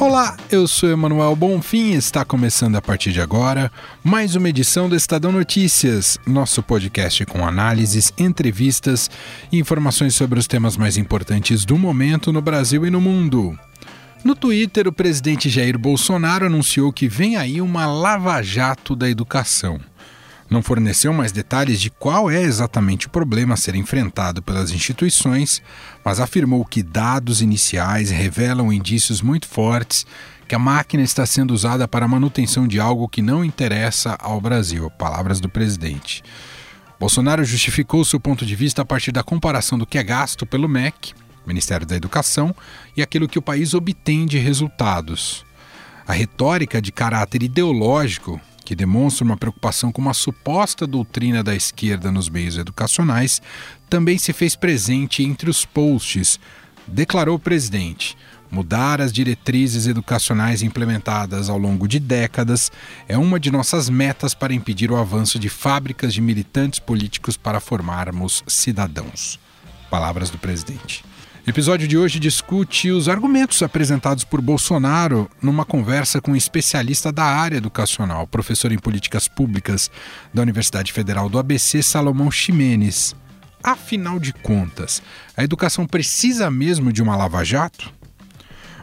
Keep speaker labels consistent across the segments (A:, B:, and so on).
A: Olá, eu sou Emanuel Bonfim e está começando a partir de agora mais uma edição do Estadão Notícias, nosso podcast com análises, entrevistas e informações sobre os temas mais importantes do momento no Brasil e no mundo. No Twitter, o presidente Jair Bolsonaro anunciou que vem aí uma lava-jato da educação não forneceu mais detalhes de qual é exatamente o problema a ser enfrentado pelas instituições, mas afirmou que dados iniciais revelam indícios muito fortes que a máquina está sendo usada para a manutenção de algo que não interessa ao Brasil. Palavras do presidente. Bolsonaro justificou seu ponto de vista a partir da comparação do que é gasto pelo MEC, Ministério da Educação, e aquilo que o país obtém de resultados. A retórica de caráter ideológico que demonstra uma preocupação com uma suposta doutrina da esquerda nos meios educacionais, também se fez presente entre os posts, declarou o presidente. Mudar as diretrizes educacionais implementadas ao longo de décadas é uma de nossas metas para impedir o avanço de fábricas de militantes políticos para formarmos cidadãos. Palavras do presidente. O episódio de hoje discute os argumentos apresentados por Bolsonaro numa conversa com um especialista da área educacional, professor em políticas públicas da Universidade Federal do ABC, Salomão Ximenes. Afinal de contas, a educação precisa mesmo de uma lava-jato?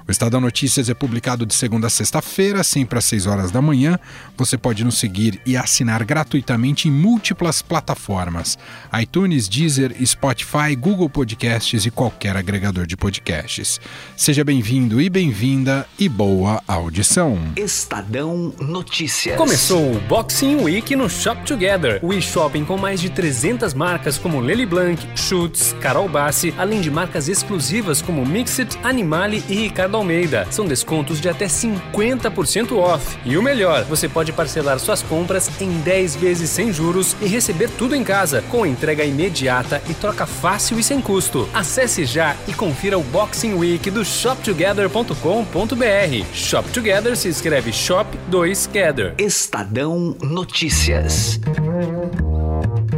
A: O Estadão Notícias é publicado de segunda a sexta-feira, sempre às 6 horas da manhã. Você pode nos seguir e assinar gratuitamente em múltiplas plataformas: iTunes, Deezer, Spotify, Google Podcasts e qualquer agregador de podcasts. Seja bem-vindo e bem-vinda e boa audição.
B: Estadão Notícias.
C: Começou o Boxing Week no Shop Together, o e-shopping com mais de 300 marcas como Lely Blanc, Schutz, Carol Bassi, além de marcas exclusivas como Mixit, Animale e Ricardo Almeida. São descontos de até 50% off. E o melhor, você pode parcelar suas compras em 10 vezes sem juros e receber tudo em casa, com entrega imediata e troca fácil e sem custo. Acesse já e confira o Boxing Week do shoptogether.com.br. Shop Together se escreve Shop 2 Gather.
B: Estadão Notícias.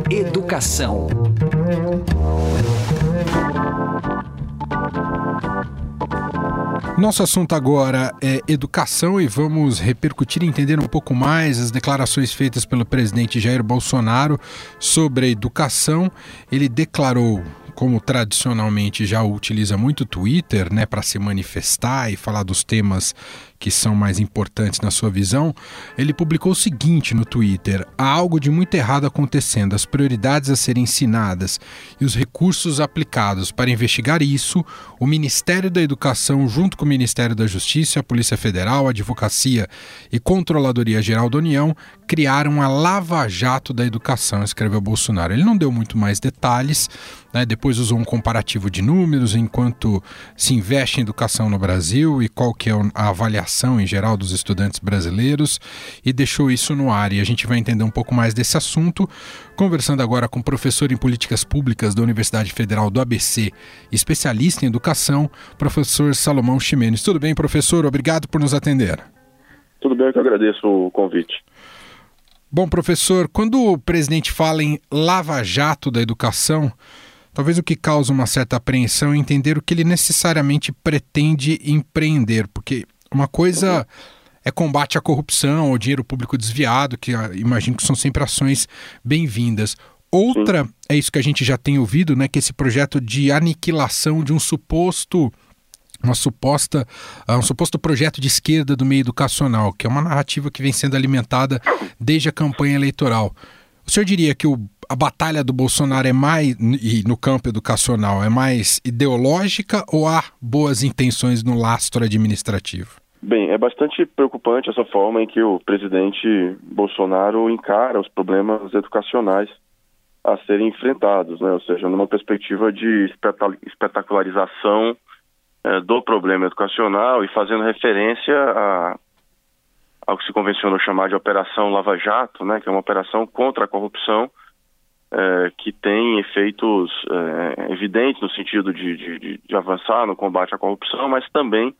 B: Educação.
A: Nosso assunto agora é educação e vamos repercutir e entender um pouco mais as declarações feitas pelo presidente Jair Bolsonaro sobre a educação. Ele declarou como tradicionalmente já utiliza muito o Twitter, né, para se manifestar e falar dos temas que são mais importantes na sua visão, ele publicou o seguinte no Twitter: há algo de muito errado acontecendo, as prioridades a serem ensinadas e os recursos aplicados para investigar isso, o Ministério da Educação, junto com o Ministério da Justiça, a Polícia Federal, a Advocacia e Controladoria Geral da União, criaram a Lava Jato da Educação, escreveu Bolsonaro. Ele não deu muito mais detalhes, né? depois usou um comparativo de números enquanto se investe em educação no Brasil e qual que é a avaliação em geral dos estudantes brasileiros e deixou isso no ar. E a gente vai entender um pouco mais desse assunto, conversando agora com o professor em políticas públicas da Universidade Federal do ABC, especialista em educação, professor Salomão Ximenes. Tudo bem, professor? Obrigado por nos atender.
D: Tudo bem, eu que agradeço o convite.
A: Bom, professor, quando o presidente fala em lava-jato da educação, talvez o que causa uma certa apreensão é entender o que ele necessariamente pretende empreender, porque uma coisa é combate à corrupção, ao dinheiro público desviado, que ah, imagino que são sempre ações bem-vindas. Outra é isso que a gente já tem ouvido, né, que esse projeto de aniquilação de um suposto uma suposta ah, um suposto projeto de esquerda do meio educacional, que é uma narrativa que vem sendo alimentada desde a campanha eleitoral. O senhor diria que o, a batalha do Bolsonaro é mais, e no campo educacional, é mais ideológica ou há boas intenções no lastro administrativo?
D: Bem, é bastante preocupante essa forma em que o presidente Bolsonaro encara os problemas educacionais a serem enfrentados, né? ou seja, numa perspectiva de espetacularização é, do problema educacional e fazendo referência a ao que se convencionou chamar de Operação Lava Jato, né, que é uma operação contra a corrupção, é, que tem efeitos é, evidentes no sentido de, de, de, avançar no combate à corrupção, mas também,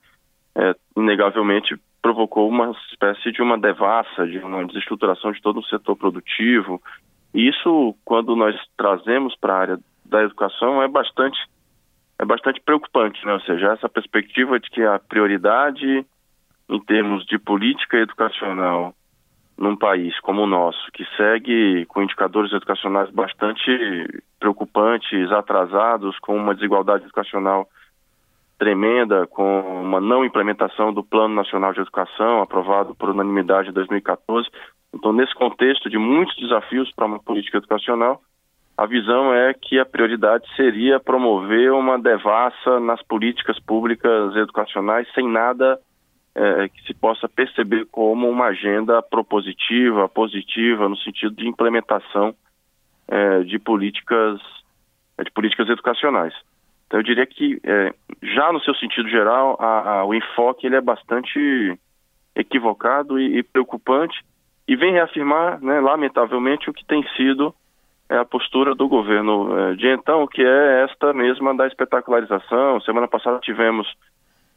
D: é, inegavelmente, provocou uma espécie de uma devassa, de uma desestruturação de todo o setor produtivo. E isso, quando nós trazemos para a área da educação, é bastante, é bastante preocupante, né? ou seja, essa perspectiva de que a prioridade em termos de política educacional num país como o nosso, que segue com indicadores educacionais bastante preocupantes, atrasados, com uma desigualdade educacional tremenda, com uma não implementação do Plano Nacional de Educação, aprovado por unanimidade em 2014. Então, nesse contexto de muitos desafios para uma política educacional, a visão é que a prioridade seria promover uma devassa nas políticas públicas educacionais sem nada é, que se possa perceber como uma agenda propositiva, positiva, no sentido de implementação é, de políticas de políticas educacionais. Então eu diria que é, já no seu sentido geral a, a, o enfoque ele é bastante equivocado e, e preocupante e vem reafirmar, né, lamentavelmente, o que tem sido é, a postura do governo é, de então, que é esta mesma da espetacularização. Semana passada tivemos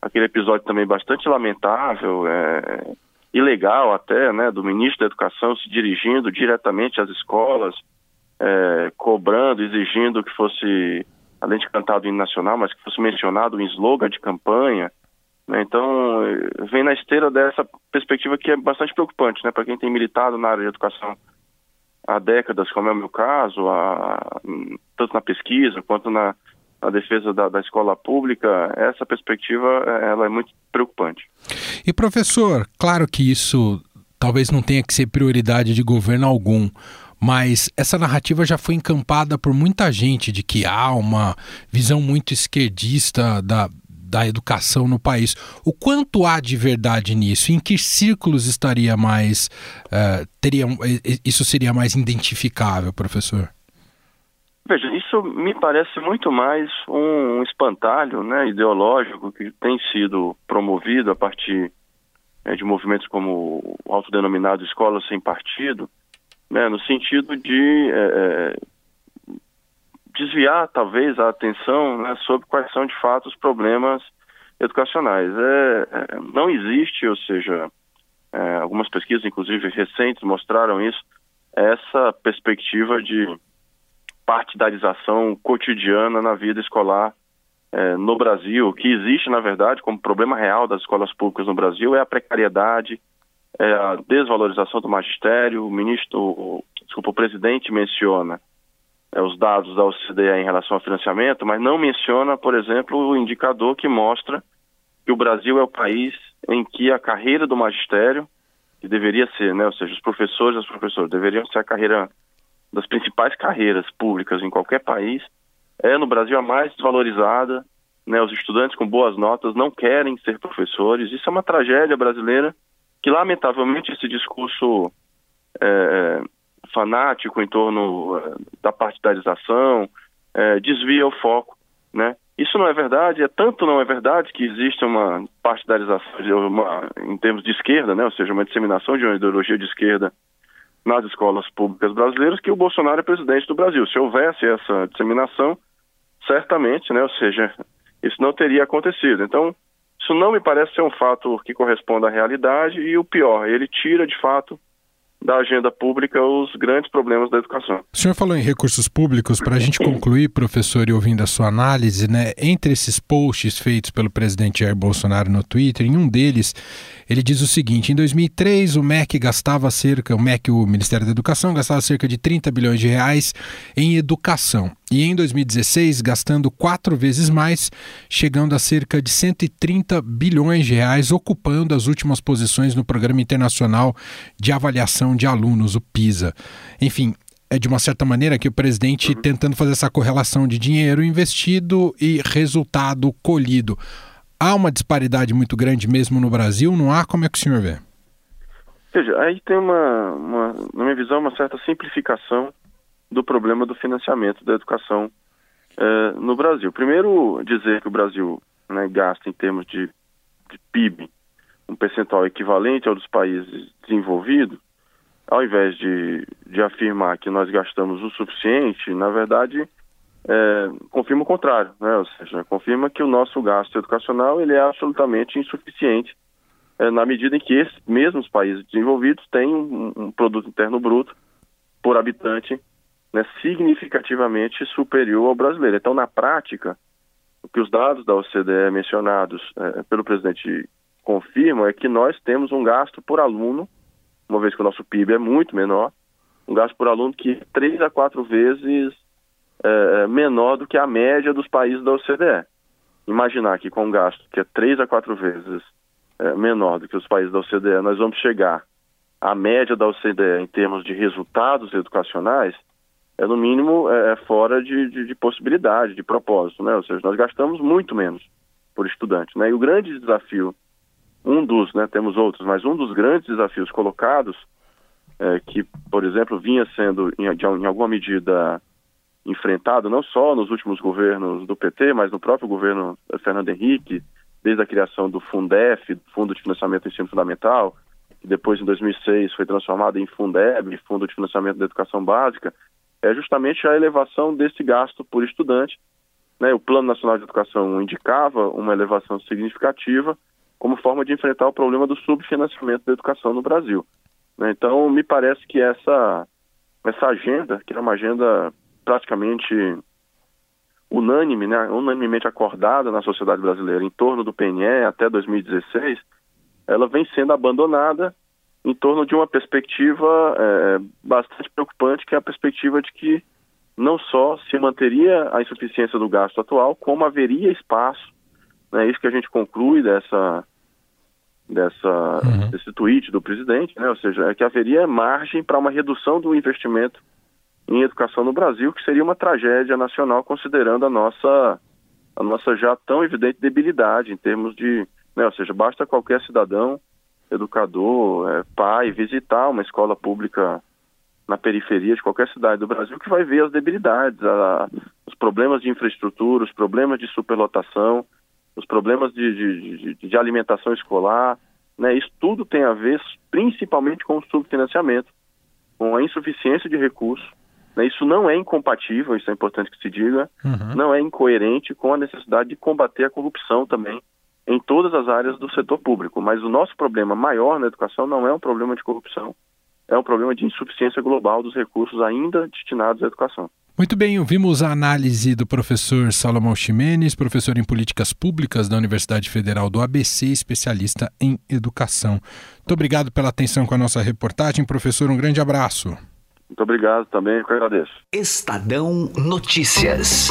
D: aquele episódio também bastante lamentável, é, ilegal até, né, do ministro da Educação se dirigindo diretamente às escolas, é, cobrando, exigindo que fosse, além de cantado o hino nacional, mas que fosse mencionado um slogan de campanha. Né, então, vem na esteira dessa perspectiva que é bastante preocupante, né, para quem tem militado na área de educação há décadas, como é o meu caso, tanto na pesquisa quanto na, a defesa da, da, escola pública, essa perspectiva ela é muito preocupante.
A: E professor, claro que isso talvez não tenha que ser prioridade de governo algum, mas essa narrativa já foi encampada por muita gente de que há uma visão muito esquerdista da, da educação no país. O quanto há de verdade nisso? Em que círculos estaria mais uh, teria isso seria mais identificável, professor?
D: Veja, isso me parece muito mais um espantalho né, ideológico que tem sido promovido a partir é, de movimentos como o autodenominado Escola Sem Partido, né, no sentido de é, desviar, talvez, a atenção né, sobre quais são, de fato, os problemas educacionais. É, é não existe, ou seja, é, algumas pesquisas, inclusive recentes, mostraram isso, essa perspectiva de partidarização cotidiana na vida escolar é, no Brasil. Que existe, na verdade, como problema real das escolas públicas no Brasil é a precariedade, é a desvalorização do magistério. O ministro, o, desculpa, o presidente menciona é, os dados da OCDE em relação ao financiamento, mas não menciona, por exemplo, o indicador que mostra que o Brasil é o país em que a carreira do magistério, que deveria ser, né, ou seja, os professores e as professoras deveriam ser a carreira das principais carreiras públicas em qualquer país, é no Brasil a mais desvalorizada. Né, os estudantes com boas notas não querem ser professores. Isso é uma tragédia brasileira que, lamentavelmente, esse discurso é, fanático em torno é, da partidarização é, desvia o foco. Né? Isso não é verdade, é tanto não é verdade que existe uma partidarização uma, em termos de esquerda, né? ou seja, uma disseminação de uma ideologia de esquerda nas escolas públicas brasileiras que o Bolsonaro é presidente do Brasil. Se houvesse essa disseminação, certamente, né, ou seja, isso não teria acontecido. Então, isso não me parece ser um fato que corresponda à realidade e o pior, ele tira de fato da agenda pública os grandes problemas da educação.
A: O senhor falou em recursos públicos, para a gente concluir, professor, e ouvindo a sua análise, né, entre esses posts feitos pelo presidente Jair Bolsonaro no Twitter, em um deles, ele diz o seguinte: em 2003, o MEC gastava cerca, o MEC, o Ministério da Educação, gastava cerca de 30 bilhões de reais em educação. E em 2016, gastando quatro vezes mais, chegando a cerca de 130 bilhões de reais, ocupando as últimas posições no Programa Internacional de Avaliação de Alunos, o PISA. Enfim, é de uma certa maneira que o presidente uhum. tentando fazer essa correlação de dinheiro investido e resultado colhido. Há uma disparidade muito grande mesmo no Brasil? Não há? Como é que o senhor vê?
D: Veja, aí tem uma, uma na minha visão, uma certa simplificação do problema do financiamento da educação é, no Brasil. Primeiro, dizer que o Brasil né, gasta em termos de, de PIB um percentual equivalente ao dos países desenvolvidos, ao invés de, de afirmar que nós gastamos o suficiente, na verdade, é, confirma o contrário, né? ou seja, confirma que o nosso gasto educacional ele é absolutamente insuficiente é, na medida em que esses mesmos países desenvolvidos têm um, um produto interno bruto por habitante né, significativamente superior ao brasileiro. Então, na prática, o que os dados da OCDE mencionados é, pelo presidente confirmam é que nós temos um gasto por aluno, uma vez que o nosso PIB é muito menor, um gasto por aluno que é três a quatro vezes é, menor do que a média dos países da OCDE. Imaginar que com um gasto que é três a quatro vezes é, menor do que os países da OCDE, nós vamos chegar à média da OCDE em termos de resultados educacionais, é no mínimo é, é, fora de, de, de, possibilidade, de propósito, né? Ou seja, nós gastamos muito menos por estudante, né? E o grande desafio, um dos, né? Temos outros, mas um dos grandes desafios colocados, é, que, por exemplo, vinha sendo em, de, em alguma medida enfrentado não só nos últimos governos do PT, mas no próprio governo Fernando Henrique, desde a criação do Fundef, Fundo de Financiamento do Ensino Fundamental, que depois em 2006 foi transformado em Fundeb, Fundo de Financiamento da Educação Básica, é justamente a elevação desse gasto por estudante. Né? O Plano Nacional de Educação indicava uma elevação significativa como forma de enfrentar o problema do subfinanciamento da educação no Brasil. Né? Então, me parece que essa, essa agenda, que é uma agenda praticamente unânime, né, unanimemente acordada na sociedade brasileira em torno do PNE até 2016, ela vem sendo abandonada em torno de uma perspectiva é, bastante preocupante, que é a perspectiva de que não só se manteria a insuficiência do gasto atual, como haveria espaço, né, isso que a gente conclui dessa, dessa, uhum. desse tweet do presidente, né, ou seja, é que haveria margem para uma redução do investimento em educação no Brasil, que seria uma tragédia nacional, considerando a nossa, a nossa já tão evidente debilidade em termos de. Né, ou seja, basta qualquer cidadão, educador, é, pai, visitar uma escola pública na periferia de qualquer cidade do Brasil que vai ver as debilidades, a, os problemas de infraestrutura, os problemas de superlotação, os problemas de, de, de, de alimentação escolar. Né, isso tudo tem a ver principalmente com o subfinanciamento, com a insuficiência de recursos né, isso não é incompatível, isso é importante que se diga, uhum. não é incoerente com a necessidade de combater a corrupção também em todas as áreas do setor público. Mas o nosso problema maior na educação não é um problema de corrupção, é um problema de insuficiência global dos recursos ainda destinados à educação.
A: Muito bem, ouvimos a análise do professor Salomão Ximenes, professor em políticas públicas da Universidade Federal do ABC, especialista em educação. Muito obrigado pela atenção com a nossa reportagem, professor. Um grande abraço.
D: Muito obrigado também, eu que agradeço.
B: Estadão Notícias.